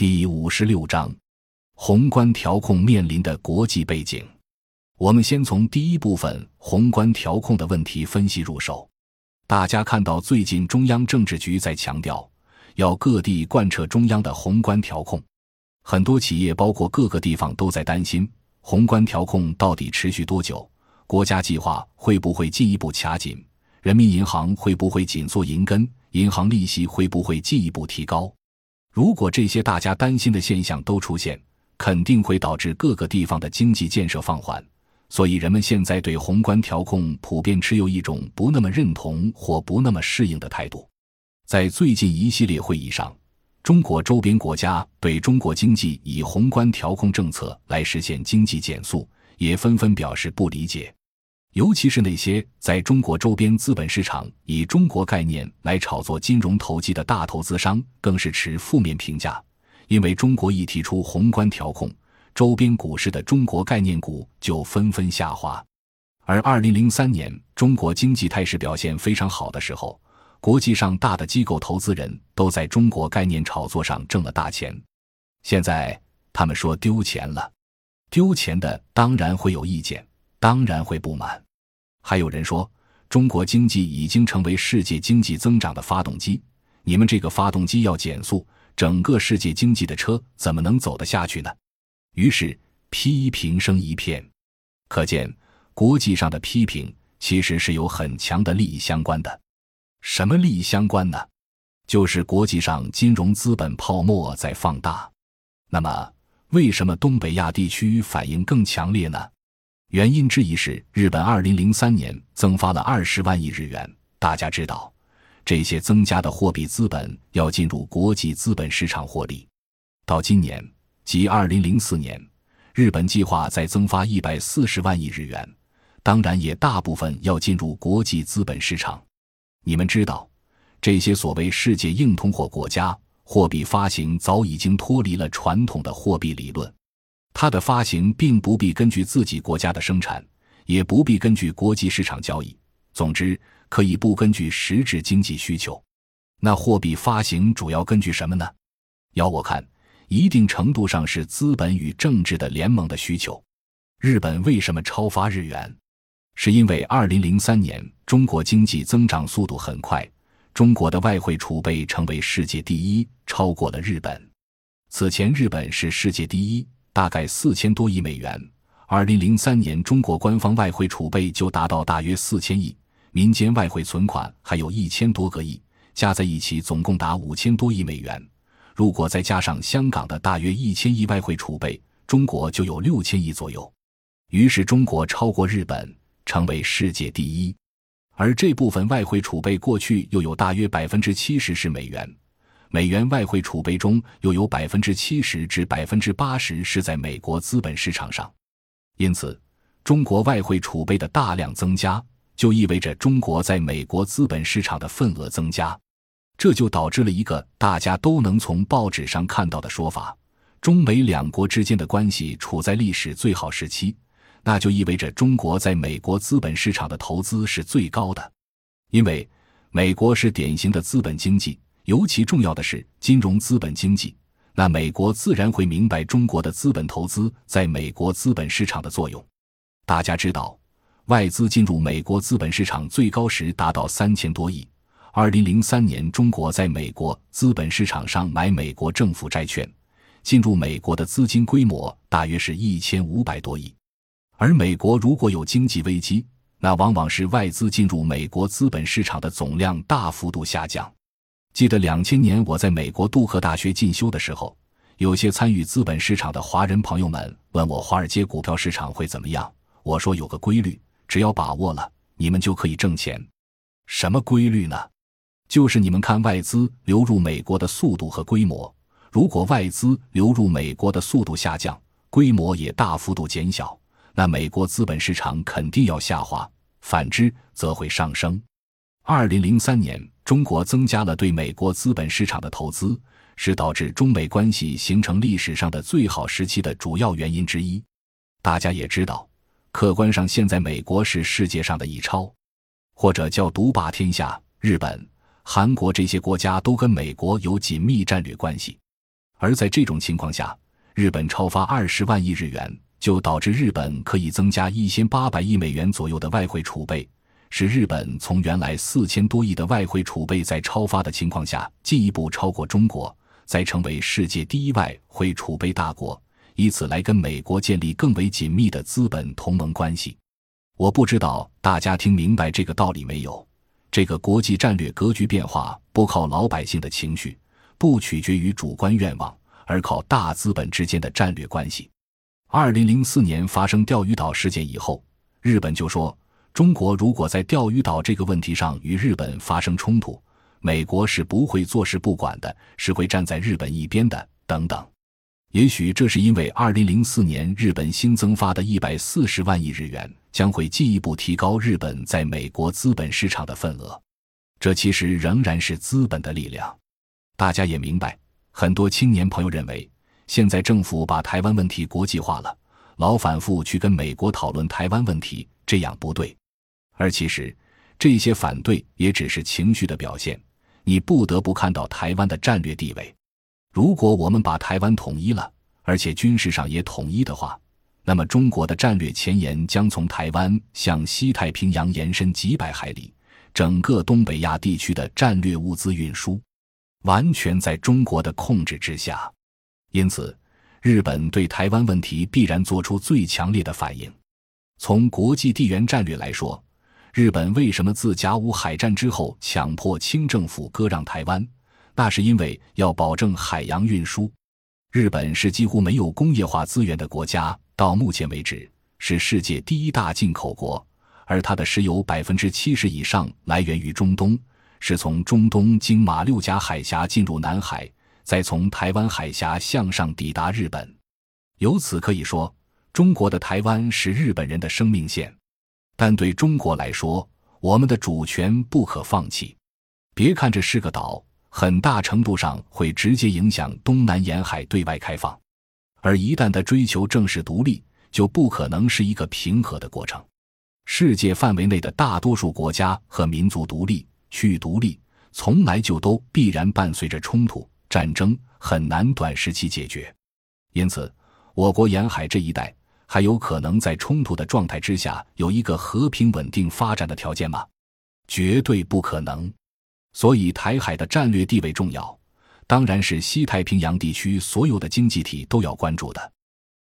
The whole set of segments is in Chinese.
第五十六章，宏观调控面临的国际背景。我们先从第一部分宏观调控的问题分析入手。大家看到，最近中央政治局在强调，要各地贯彻中央的宏观调控。很多企业，包括各个地方，都在担心宏观调控到底持续多久，国家计划会不会进一步卡紧，人民银行会不会紧缩银根，银行利息会不会进一步提高。如果这些大家担心的现象都出现，肯定会导致各个地方的经济建设放缓。所以，人们现在对宏观调控普遍持有一种不那么认同或不那么适应的态度。在最近一系列会议上，中国周边国家对中国经济以宏观调控政策来实现经济减速，也纷纷表示不理解。尤其是那些在中国周边资本市场以中国概念来炒作金融投机的大投资商，更是持负面评价。因为中国一提出宏观调控，周边股市的中国概念股就纷纷下滑。而二零零三年中国经济态势表现非常好的时候，国际上大的机构投资人都在中国概念炒作上挣了大钱。现在他们说丢钱了，丢钱的当然会有意见。当然会不满，还有人说中国经济已经成为世界经济增长的发动机，你们这个发动机要减速，整个世界经济的车怎么能走得下去呢？于是批评声一片。可见国际上的批评其实是有很强的利益相关的。什么利益相关呢？就是国际上金融资本泡沫在放大。那么为什么东北亚地区反应更强烈呢？原因之一是日本二零零三年增发了二十万亿日元。大家知道，这些增加的货币资本要进入国际资本市场获利。到今年，即二零零四年，日本计划再增发一百四十万亿日元，当然也大部分要进入国际资本市场。你们知道，这些所谓世界硬通货国家，货币发行早已经脱离了传统的货币理论。它的发行并不必根据自己国家的生产，也不必根据国际市场交易。总之，可以不根据实质经济需求。那货币发行主要根据什么呢？要我看，一定程度上是资本与政治的联盟的需求。日本为什么超发日元？是因为二零零三年中国经济增长速度很快，中国的外汇储备成为世界第一，超过了日本。此前，日本是世界第一。大概四千多亿美元。二零零三年，中国官方外汇储备就达到大约四千亿，民间外汇存款还有一千多个亿，加在一起总共达五千多亿美元。如果再加上香港的大约一千亿外汇储备，中国就有六千亿左右。于是，中国超过日本，成为世界第一。而这部分外汇储备过去又有大约百分之七十是美元。美元外汇储备中又有百分之七十至百分之八十是在美国资本市场上，因此，中国外汇储备的大量增加，就意味着中国在美国资本市场的份额增加，这就导致了一个大家都能从报纸上看到的说法：中美两国之间的关系处在历史最好时期，那就意味着中国在美国资本市场的投资是最高的，因为美国是典型的资本经济。尤其重要的是金融资本经济，那美国自然会明白中国的资本投资在美国资本市场的作用。大家知道，外资进入美国资本市场最高时达到三千多亿。二零零三年，中国在美国资本市场上买美国政府债券，进入美国的资金规模大约是一千五百多亿。而美国如果有经济危机，那往往是外资进入美国资本市场的总量大幅度下降。记得两千年我在美国杜克大学进修的时候，有些参与资本市场的华人朋友们问我华尔街股票市场会怎么样。我说有个规律，只要把握了，你们就可以挣钱。什么规律呢？就是你们看外资流入美国的速度和规模。如果外资流入美国的速度下降，规模也大幅度减小，那美国资本市场肯定要下滑；反之则会上升。二零零三年。中国增加了对美国资本市场的投资，是导致中美关系形成历史上的最好时期的主要原因之一。大家也知道，客观上现在美国是世界上的一超，或者叫独霸天下。日本、韩国这些国家都跟美国有紧密战略关系，而在这种情况下，日本超发二十万亿日元，就导致日本可以增加一千八百亿美元左右的外汇储备，使日本从原来四千多亿的外汇储备在超发的情况下进一步超过中国，再成为世界第一外汇储备大国，以此来跟美国建立更为紧密的资本同盟关系。我不知道大家听明白这个道理没有？这个国际战略格局变化不靠老百姓的情绪，不取决于主观愿望。而靠大资本之间的战略关系。二零零四年发生钓鱼岛事件以后，日本就说：中国如果在钓鱼岛这个问题上与日本发生冲突，美国是不会坐视不管的，是会站在日本一边的。等等。也许这是因为二零零四年日本新增发的一百四十万亿日元将会进一步提高日本在美国资本市场的份额。这其实仍然是资本的力量。大家也明白。很多青年朋友认为，现在政府把台湾问题国际化了，老反复去跟美国讨论台湾问题，这样不对。而其实，这些反对也只是情绪的表现。你不得不看到台湾的战略地位。如果我们把台湾统一了，而且军事上也统一的话，那么中国的战略前沿将从台湾向西太平洋延伸几百海里，整个东北亚地区的战略物资运输。完全在中国的控制之下，因此，日本对台湾问题必然做出最强烈的反应。从国际地缘战略来说，日本为什么自甲午海战之后强迫清政府割让台湾？那是因为要保证海洋运输。日本是几乎没有工业化资源的国家，到目前为止是世界第一大进口国，而它的石油百分之七十以上来源于中东。是从中东经马六甲海峡进入南海，再从台湾海峡向上抵达日本。由此可以说，中国的台湾是日本人的生命线。但对中国来说，我们的主权不可放弃。别看这是个岛，很大程度上会直接影响东南沿海对外开放。而一旦他追求正式独立，就不可能是一个平和的过程。世界范围内的大多数国家和民族独立。去独立从来就都必然伴随着冲突、战争，很难短时期解决。因此，我国沿海这一带还有可能在冲突的状态之下有一个和平稳定发展的条件吗？绝对不可能。所以，台海的战略地位重要，当然是西太平洋地区所有的经济体都要关注的。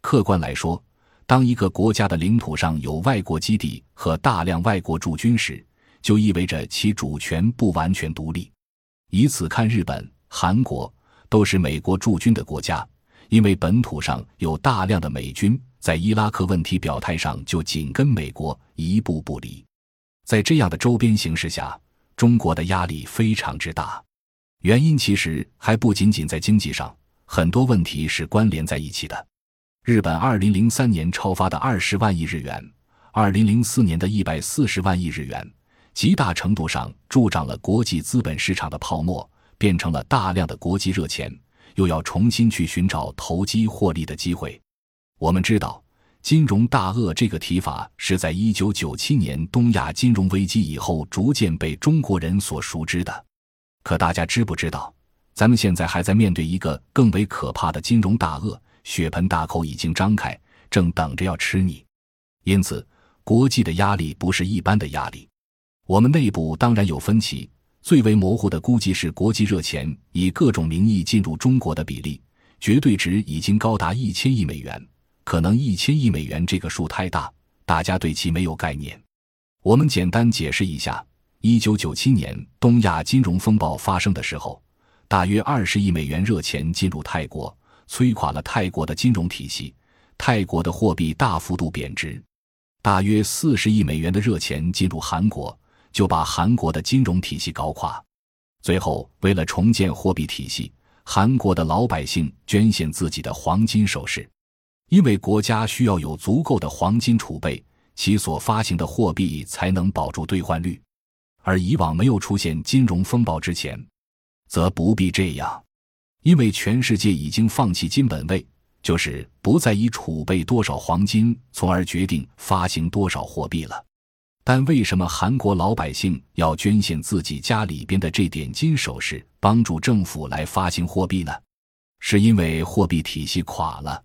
客观来说，当一个国家的领土上有外国基地和大量外国驻军时，就意味着其主权不完全独立。以此看，日本、韩国都是美国驻军的国家，因为本土上有大量的美军，在伊拉克问题表态上就紧跟美国一步不离。在这样的周边形势下，中国的压力非常之大。原因其实还不仅仅在经济上，很多问题是关联在一起的。日本二零零三年超发的二十万亿日元，二零零四年的一百四十万亿日元。极大程度上助长了国际资本市场的泡沫，变成了大量的国际热钱，又要重新去寻找投机获利的机会。我们知道，“金融大鳄”这个提法是在一九九七年东亚金融危机以后逐渐被中国人所熟知的。可大家知不知道，咱们现在还在面对一个更为可怕的金融大鳄，血盆大口已经张开，正等着要吃你。因此，国际的压力不是一般的压力。我们内部当然有分歧，最为模糊的估计是国际热钱以各种名义进入中国的比例，绝对值已经高达一千亿美元。可能一千亿美元这个数太大，大家对其没有概念。我们简单解释一下：一九九七年东亚金融风暴发生的时候，大约二十亿美元热钱进入泰国，摧垮了泰国的金融体系，泰国的货币大幅度贬值；大约四十亿美元的热钱进入韩国。就把韩国的金融体系搞垮，最后为了重建货币体系，韩国的老百姓捐献自己的黄金首饰，因为国家需要有足够的黄金储备，其所发行的货币才能保住兑换率。而以往没有出现金融风暴之前，则不必这样，因为全世界已经放弃金本位，就是不再以储备多少黄金，从而决定发行多少货币了。但为什么韩国老百姓要捐献自己家里边的这点金首饰，帮助政府来发行货币呢？是因为货币体系垮了。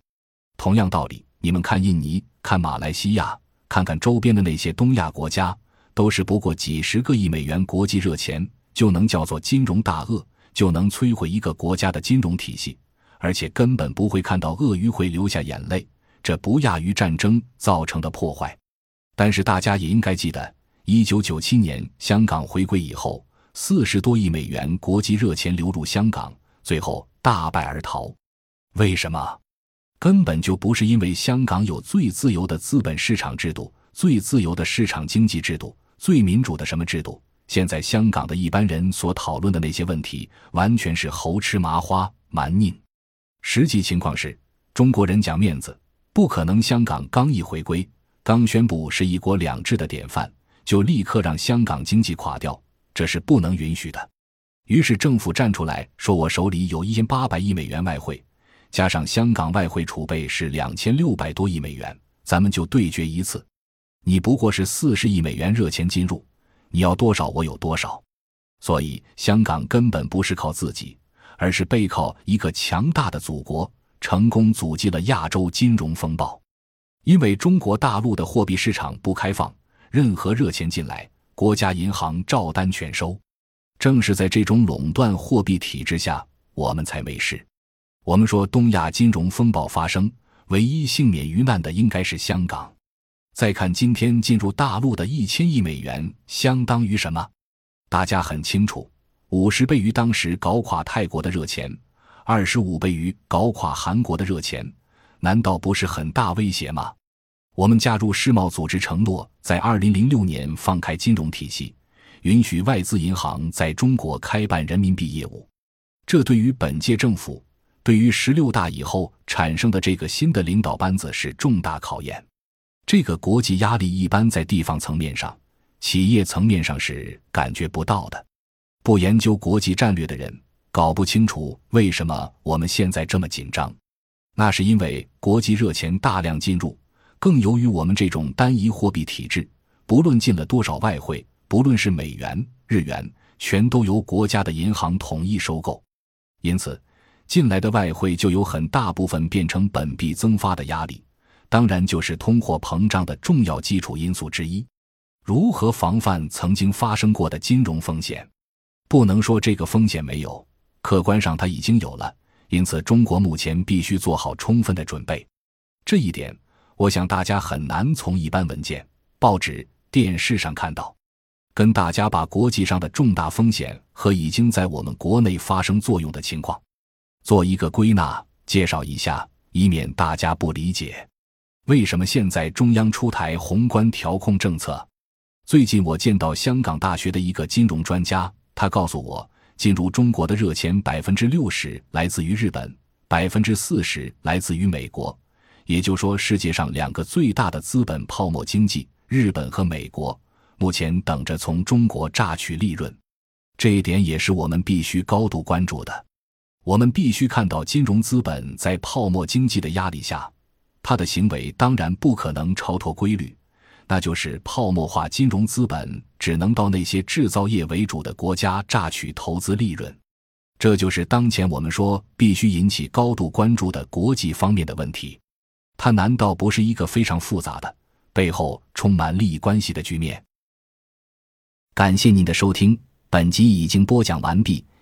同样道理，你们看印尼、看马来西亚，看看周边的那些东亚国家，都是不过几十个亿美元国际热钱就能叫做金融大鳄，就能摧毁一个国家的金融体系，而且根本不会看到鳄鱼会流下眼泪，这不亚于战争造成的破坏。但是大家也应该记得，一九九七年香港回归以后，四十多亿美元国际热钱流入香港，最后大败而逃。为什么？根本就不是因为香港有最自由的资本市场制度、最自由的市场经济制度、最民主的什么制度。现在香港的一般人所讨论的那些问题，完全是猴吃麻花、蛮拧。实际情况是，中国人讲面子，不可能。香港刚一回归。刚宣布是一国两制的典范，就立刻让香港经济垮掉，这是不能允许的。于是政府站出来说：“我手里有一千八百亿美元外汇，加上香港外汇储备是两千六百多亿美元，咱们就对决一次。你不过是四十亿美元热钱进入，你要多少我有多少。所以香港根本不是靠自己，而是背靠一个强大的祖国，成功阻击了亚洲金融风暴。”因为中国大陆的货币市场不开放，任何热钱进来，国家银行照单全收。正是在这种垄断货币体制下，我们才没事。我们说东亚金融风暴发生，唯一幸免于难的应该是香港。再看今天进入大陆的一千亿美元，相当于什么？大家很清楚，五十倍于当时搞垮泰国的热钱，二十五倍于搞垮韩国的热钱。难道不是很大威胁吗？我们加入世贸组织，承诺在二零零六年放开金融体系，允许外资银行在中国开办人民币业务。这对于本届政府，对于十六大以后产生的这个新的领导班子是重大考验。这个国际压力一般在地方层面上、企业层面上是感觉不到的。不研究国际战略的人，搞不清楚为什么我们现在这么紧张。那是因为国际热钱大量进入，更由于我们这种单一货币体制，不论进了多少外汇，不论是美元、日元，全都由国家的银行统一收购，因此进来的外汇就有很大部分变成本币增发的压力，当然就是通货膨胀的重要基础因素之一。如何防范曾经发生过的金融风险？不能说这个风险没有，客观上它已经有了。因此，中国目前必须做好充分的准备。这一点，我想大家很难从一般文件、报纸、电视上看到。跟大家把国际上的重大风险和已经在我们国内发生作用的情况做一个归纳，介绍一下，以免大家不理解为什么现在中央出台宏观调控政策。最近，我见到香港大学的一个金融专家，他告诉我。进入中国的热钱百分之六十来自于日本，百分之四十来自于美国。也就说，世界上两个最大的资本泡沫经济——日本和美国，目前等着从中国榨取利润。这一点也是我们必须高度关注的。我们必须看到，金融资本在泡沫经济的压力下，它的行为当然不可能超脱规律。那就是泡沫化金融资本只能到那些制造业为主的国家榨取投资利润，这就是当前我们说必须引起高度关注的国际方面的问题。它难道不是一个非常复杂的、背后充满利益关系的局面？感谢您的收听，本集已经播讲完毕。